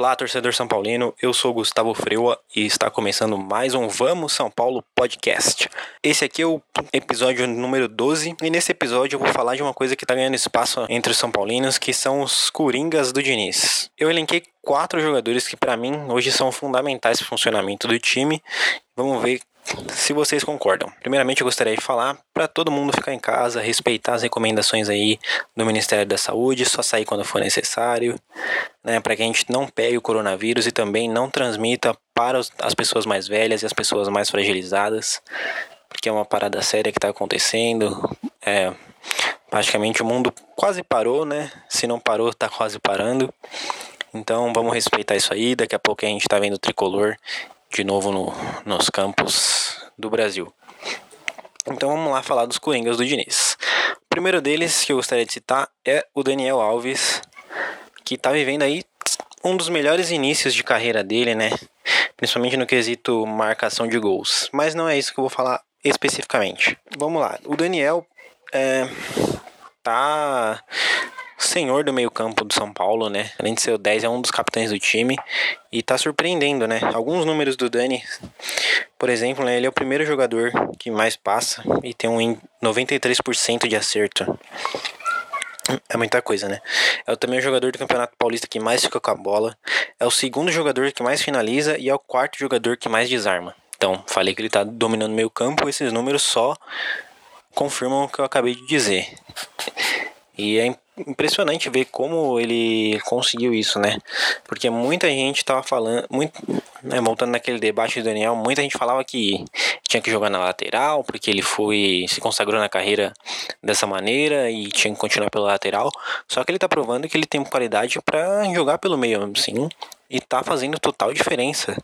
Olá, torcedor São Paulino. Eu sou Gustavo Freua e está começando mais um Vamos São Paulo podcast. Esse aqui é o episódio número 12 e nesse episódio eu vou falar de uma coisa que está ganhando espaço entre os São Paulinos, que são os Coringas do Diniz. Eu elenquei quatro jogadores que para mim hoje são fundamentais para o funcionamento do time. Vamos ver se vocês concordam. Primeiramente, eu gostaria de falar para todo mundo ficar em casa, respeitar as recomendações aí do Ministério da Saúde, só sair quando for necessário, né, para que a gente não pegue o coronavírus e também não transmita para as pessoas mais velhas e as pessoas mais fragilizadas, porque é uma parada séria que está acontecendo. É, praticamente o mundo quase parou, né? Se não parou, está quase parando. Então vamos respeitar isso aí. Daqui a pouco a gente está vendo o tricolor de novo no, nos campos do Brasil. Então vamos lá falar dos Coringas do Diniz. O primeiro deles que eu gostaria de citar é o Daniel Alves, que está vivendo aí um dos melhores inícios de carreira dele, né? Principalmente no quesito marcação de gols. Mas não é isso que eu vou falar especificamente. Vamos lá. O Daniel é, tá senhor do meio-campo do São Paulo, né? Além de ser o 10, é um dos capitães do time e tá surpreendendo, né? Alguns números do Dani, por exemplo, né, ele é o primeiro jogador que mais passa e tem um 93% de acerto. É muita coisa, né? É também o jogador do Campeonato Paulista que mais fica com a bola. É o segundo jogador que mais finaliza e é o quarto jogador que mais desarma. Então, falei que ele tá dominando meio campo, esses números só confirmam o que eu acabei de dizer. E é impressionante ver como ele conseguiu isso, né? Porque muita gente tava falando, muito, né, voltando naquele debate do Daniel, muita gente falava que tinha que jogar na lateral, porque ele foi se consagrou na carreira dessa maneira e tinha que continuar pela lateral. Só que ele tá provando que ele tem qualidade para jogar pelo meio, sim, e tá fazendo total diferença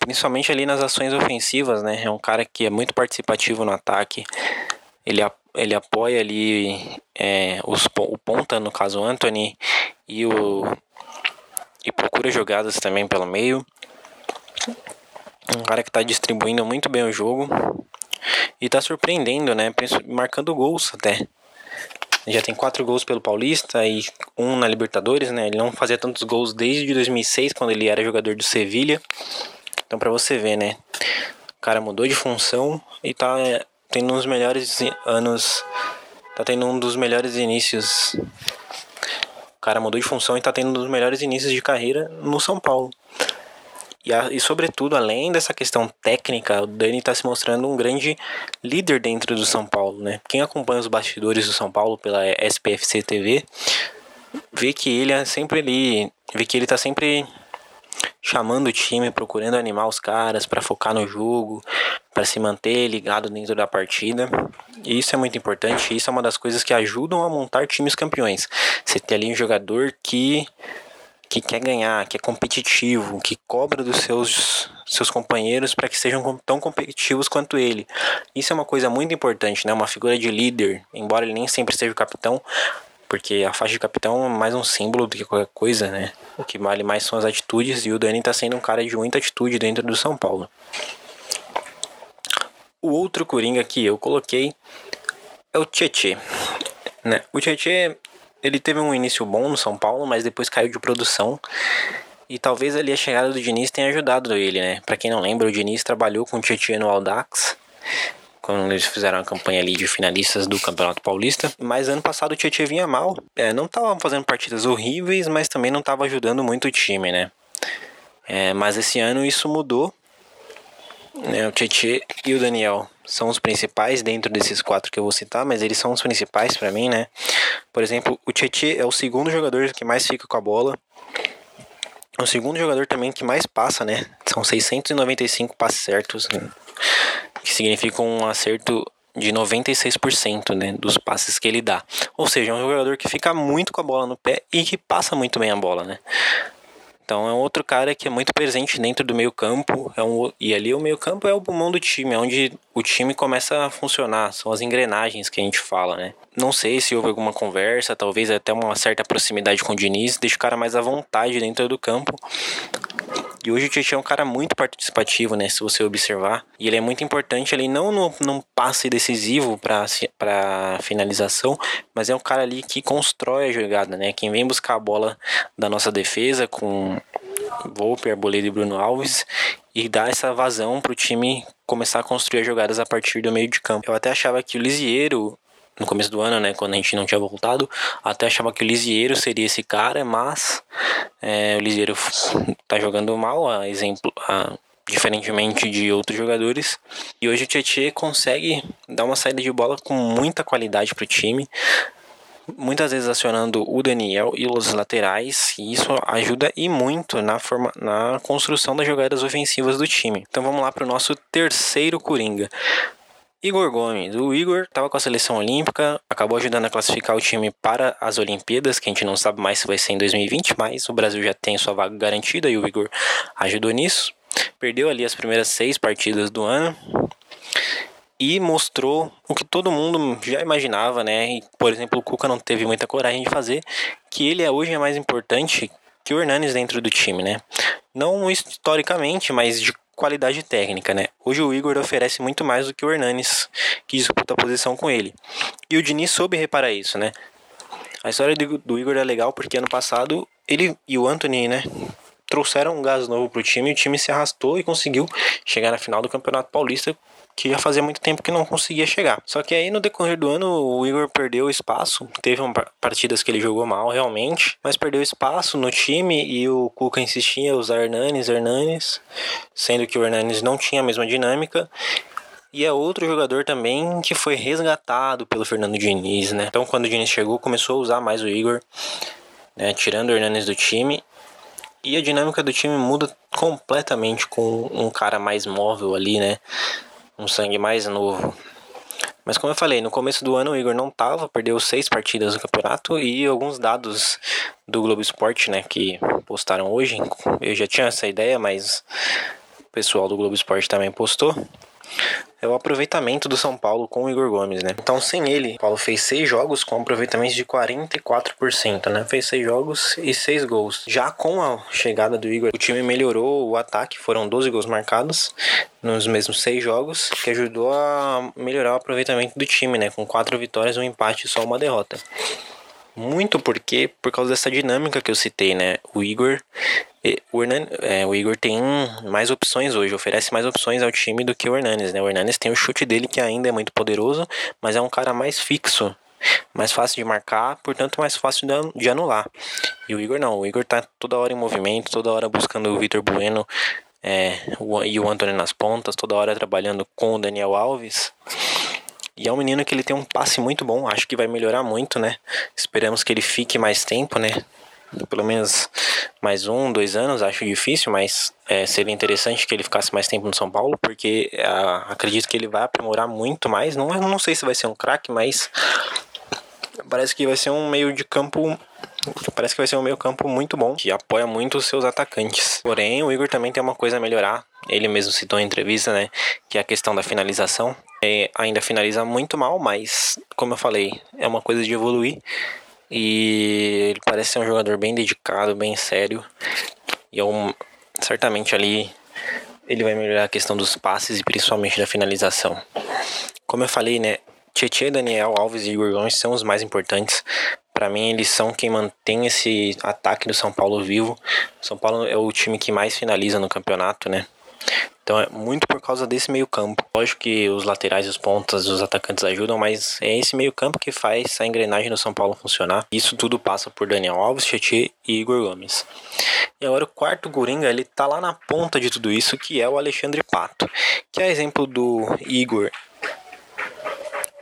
principalmente ali nas ações ofensivas, né? É um cara que é muito participativo no ataque. Ele ele apoia ali é, os, o ponta, no caso Anthony, e, o, e procura jogadas também pelo meio. Um cara que está distribuindo muito bem o jogo e está surpreendendo, né? Marcando gols até. Já tem quatro gols pelo Paulista e um na Libertadores, né? Ele não fazia tantos gols desde 2006, quando ele era jogador do Sevilha. Então, para você ver, né? O cara mudou de função e tá tendo uns melhores anos. Tá tendo um dos melhores inícios. O cara mudou de função e tá tendo um dos melhores inícios de carreira no São Paulo. E, a, e sobretudo, além dessa questão técnica, o Dani está se mostrando um grande líder dentro do São Paulo, né? Quem acompanha os bastidores do São Paulo pela SPFC TV vê que ele é sempre ali, vê que ele tá sempre chamando o time, procurando animar os caras para focar no jogo, para se manter ligado dentro da partida. E isso é muito importante, isso é uma das coisas que ajudam a montar times campeões. Você ter ali um jogador que que quer ganhar, que é competitivo, que cobra dos seus seus companheiros para que sejam tão competitivos quanto ele. Isso é uma coisa muito importante, né? Uma figura de líder, embora ele nem sempre seja o capitão, porque a faixa de capitão é mais um símbolo do que qualquer coisa, né? O que vale mais são as atitudes e o Dani tá sendo um cara de muita atitude dentro do São Paulo. O outro Coringa que eu coloquei é o Tietê. Né? O Tietê, ele teve um início bom no São Paulo, mas depois caiu de produção. E talvez ali a chegada do Diniz tenha ajudado ele, né? Pra quem não lembra, o Diniz trabalhou com o Tietê no Aldax quando eles fizeram a campanha ali de finalistas do Campeonato Paulista. Mas ano passado o Tietchan vinha mal. É, não estava fazendo partidas horríveis, mas também não estava ajudando muito o time, né? É, mas esse ano isso mudou. Né? O Tietchan e o Daniel são os principais dentro desses quatro que eu vou citar, mas eles são os principais para mim, né? Por exemplo, o Tietchan é o segundo jogador que mais fica com a bola. O segundo jogador também que mais passa, né? São 695 passes certos. Né? Que significa um acerto de 96% né, dos passes que ele dá. Ou seja, é um jogador que fica muito com a bola no pé e que passa muito bem a bola, né? Então é um outro cara que é muito presente dentro do meio campo. É um, e ali o meio campo é o pulmão do time, é onde o time começa a funcionar. São as engrenagens que a gente fala, né? Não sei se houve alguma conversa, talvez até uma certa proximidade com o Diniz, deixa o cara mais à vontade dentro do campo. E hoje o Tietchan é um cara muito participativo, né? Se você observar. E ele é muito importante ali, não no, num passe decisivo para finalização, mas é um cara ali que constrói a jogada, né? Quem vem buscar a bola da nossa defesa com Volpe, Arboleda e Bruno Alves e dar essa vazão para o time começar a construir as jogadas a partir do meio de campo. Eu até achava que o Lisieiro no começo do ano, né, quando a gente não tinha voltado, até achava que o Lisieiro seria esse cara, mas é, o Lisieiro tá jogando mal, a exemplo, a, diferentemente de outros jogadores. E hoje o Tietchan consegue dar uma saída de bola com muita qualidade para o time muitas vezes acionando o Daniel e os laterais, e isso ajuda e muito na, forma, na construção das jogadas ofensivas do time. Então vamos lá para o nosso terceiro Coringa. Igor Gomes. O Igor estava com a seleção olímpica, acabou ajudando a classificar o time para as Olimpíadas, que a gente não sabe mais se vai ser em 2020, mas o Brasil já tem sua vaga garantida e o Igor ajudou nisso. Perdeu ali as primeiras seis partidas do ano e mostrou o que todo mundo já imaginava, né? E, por exemplo, o Cuca não teve muita coragem de fazer, que ele é hoje é mais importante que o Hernanes dentro do time, né? Não historicamente, mas de qualidade técnica, né? Hoje o Igor oferece muito mais do que o Hernanes, que disputa a posição com ele. E o Diniz soube reparar isso, né? A história do Igor é legal porque ano passado ele e o Anthony, né, trouxeram um gás novo pro time e o time se arrastou e conseguiu chegar na final do Campeonato Paulista que já fazia muito tempo que não conseguia chegar. Só que aí no decorrer do ano o Igor perdeu espaço, teve partidas que ele jogou mal realmente, mas perdeu espaço no time e o Cuca insistia em usar Hernanes, Hernanes, sendo que o Hernanes não tinha a mesma dinâmica e é outro jogador também que foi resgatado pelo Fernando Diniz, né? Então, quando o Diniz chegou, começou a usar mais o Igor, né? tirando o Hernanes do time. E a dinâmica do time muda completamente com um cara mais móvel ali, né? Um sangue mais novo. Mas como eu falei, no começo do ano o Igor não tava, perdeu seis partidas no campeonato e alguns dados do Globo Esporte, né, que postaram hoje. Eu já tinha essa ideia, mas o pessoal do Globo Esporte também postou é o aproveitamento do São Paulo com o Igor Gomes, né? Então, sem ele, o Paulo fez seis jogos com aproveitamento de 44%, né? Fez seis jogos e seis gols. Já com a chegada do Igor, o time melhorou o ataque, foram 12 gols marcados nos mesmos seis jogos, que ajudou a melhorar o aproveitamento do time, né? Com quatro vitórias, um empate e só uma derrota. Muito porque, por causa dessa dinâmica que eu citei, né? O Igor, o, Hernan, é, o Igor tem mais opções hoje, oferece mais opções ao time do que o Hernanes, né? O Hernanes tem o chute dele que ainda é muito poderoso, mas é um cara mais fixo, mais fácil de marcar, portanto mais fácil de anular. E o Igor não, o Igor tá toda hora em movimento, toda hora buscando o Vitor Bueno é, e o Antônio nas pontas, toda hora trabalhando com o Daniel Alves. E é um menino que ele tem um passe muito bom, acho que vai melhorar muito, né? Esperamos que ele fique mais tempo, né? Pelo menos mais um, dois anos, acho difícil, mas é, seria interessante que ele ficasse mais tempo no São Paulo, porque é, acredito que ele vai aprimorar muito mais. Não, não sei se vai ser um craque, mas parece que vai ser um meio de campo Parece que vai ser um meio campo muito bom, que apoia muito os seus atacantes. Porém, o Igor também tem uma coisa a melhorar. Ele mesmo citou em entrevista, né? Que é a questão da finalização. É, ainda finaliza muito mal, mas, como eu falei, é uma coisa de evoluir. E ele parece ser um jogador bem dedicado, bem sério. E certamente ali ele vai melhorar a questão dos passes e principalmente da finalização. Como eu falei, né? Tietchan, Daniel Alves e Igor Gomes são os mais importantes. Para mim, eles são quem mantém esse ataque do São Paulo vivo. São Paulo é o time que mais finaliza no campeonato, né? Então é muito por causa desse meio campo. Lógico que os laterais, os pontas, os atacantes ajudam, mas é esse meio campo que faz a engrenagem do São Paulo funcionar. Isso tudo passa por Daniel Alves, Tietchan e Igor Gomes. E agora o quarto Coringa, ele tá lá na ponta de tudo isso, que é o Alexandre Pato. Que é exemplo do Igor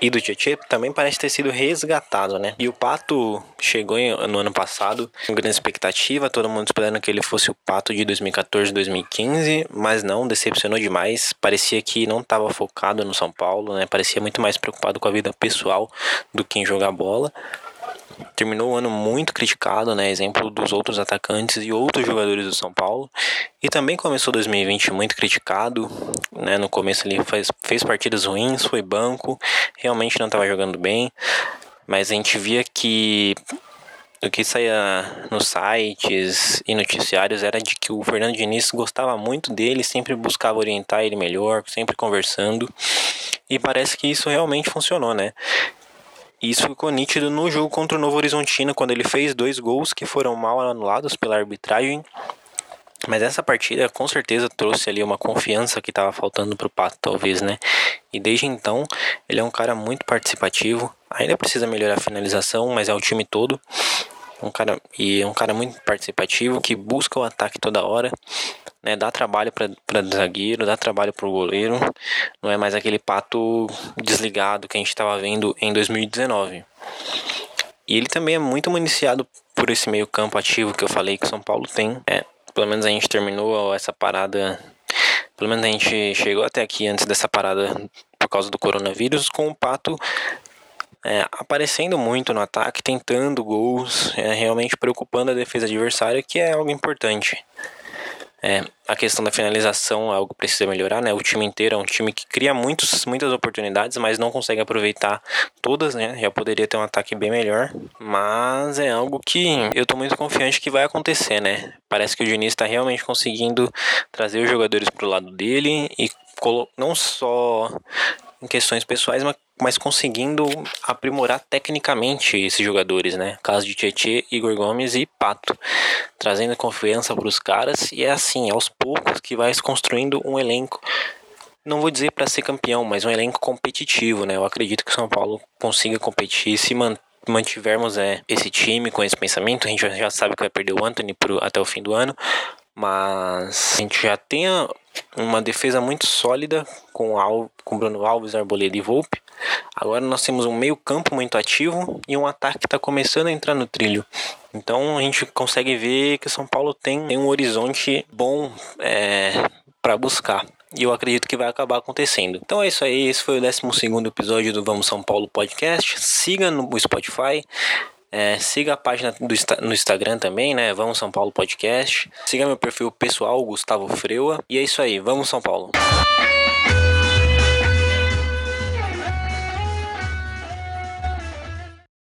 e do Tietchan também parece ter sido resgatado, né? E o Pato chegou no ano passado com grande expectativa, todo mundo esperando que ele fosse o Pato de 2014, 2015, mas não, decepcionou demais. Parecia que não estava focado no São Paulo, né? Parecia muito mais preocupado com a vida pessoal do que em jogar bola terminou o ano muito criticado, né? Exemplo dos outros atacantes e outros jogadores do São Paulo. E também começou 2020 muito criticado, né? No começo ele fez, fez partidas ruins, foi banco, realmente não estava jogando bem. Mas a gente via que o que saía nos sites e noticiários era de que o Fernando Diniz gostava muito dele, sempre buscava orientar ele melhor, sempre conversando. E parece que isso realmente funcionou, né? Isso ficou nítido no jogo contra o Novo Horizontino, quando ele fez dois gols que foram mal anulados pela arbitragem. Mas essa partida com certeza trouxe ali uma confiança que estava faltando pro Pato, talvez, né? E desde então, ele é um cara muito participativo. Ainda precisa melhorar a finalização, mas é o time todo. Um cara e é um cara muito participativo que busca o ataque toda hora, né? Dá trabalho para zagueiro, dá trabalho para o goleiro. Não é mais aquele pato desligado que a gente estava vendo em 2019. E ele também é muito municiado por esse meio campo ativo que eu falei que o São Paulo tem. É, pelo menos a gente terminou essa parada. Pelo menos a gente chegou até aqui antes dessa parada por causa do coronavírus com o Pato é, aparecendo muito no ataque, tentando gols, é, realmente preocupando a defesa adversária, que é algo importante. É, a questão da finalização é algo que precisa melhorar, né? O time inteiro é um time que cria muitos, muitas oportunidades, mas não consegue aproveitar todas, né? Já poderia ter um ataque bem melhor, mas é algo que eu tô muito confiante que vai acontecer, né? Parece que o Diniz está realmente conseguindo trazer os jogadores pro lado dele e não só em questões pessoais, mas mas conseguindo aprimorar tecnicamente esses jogadores, né? Caso de Tietê, Igor Gomes e Pato, trazendo confiança para os caras e é assim, aos poucos que vai se construindo um elenco. Não vou dizer para ser campeão, mas um elenco competitivo, né? Eu acredito que o São Paulo consiga competir se mantivermos é, esse time com esse pensamento. A gente já sabe que vai perder o Anthony pro, até o fim do ano, mas a gente já tem uma defesa muito sólida com, Al, com Bruno Alves, Arboleda e Volpe. Agora nós temos um meio campo muito ativo e um ataque que está começando a entrar no trilho. Então a gente consegue ver que o São Paulo tem, tem um horizonte bom é, para buscar. E eu acredito que vai acabar acontecendo. Então é isso aí. Esse foi o 12 episódio do Vamos São Paulo Podcast. Siga no Spotify. É, siga a página do, no Instagram também, né? Vamos São Paulo Podcast. Siga meu perfil pessoal, Gustavo Freua. E é isso aí, vamos São Paulo.